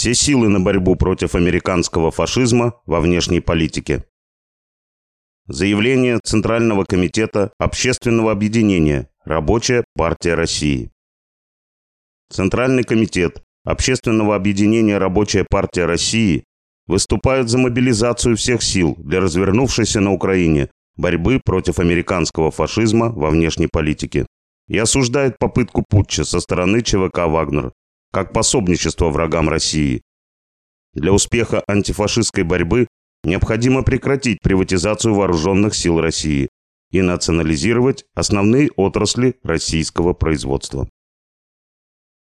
Все силы на борьбу против американского фашизма во внешней политике. Заявление Центрального комитета общественного объединения «Рабочая партия России». Центральный комитет общественного объединения «Рабочая партия России» выступает за мобилизацию всех сил для развернувшейся на Украине борьбы против американского фашизма во внешней политике и осуждает попытку путча со стороны ЧВК «Вагнер» как пособничество врагам России. Для успеха антифашистской борьбы необходимо прекратить приватизацию вооруженных сил России и национализировать основные отрасли российского производства.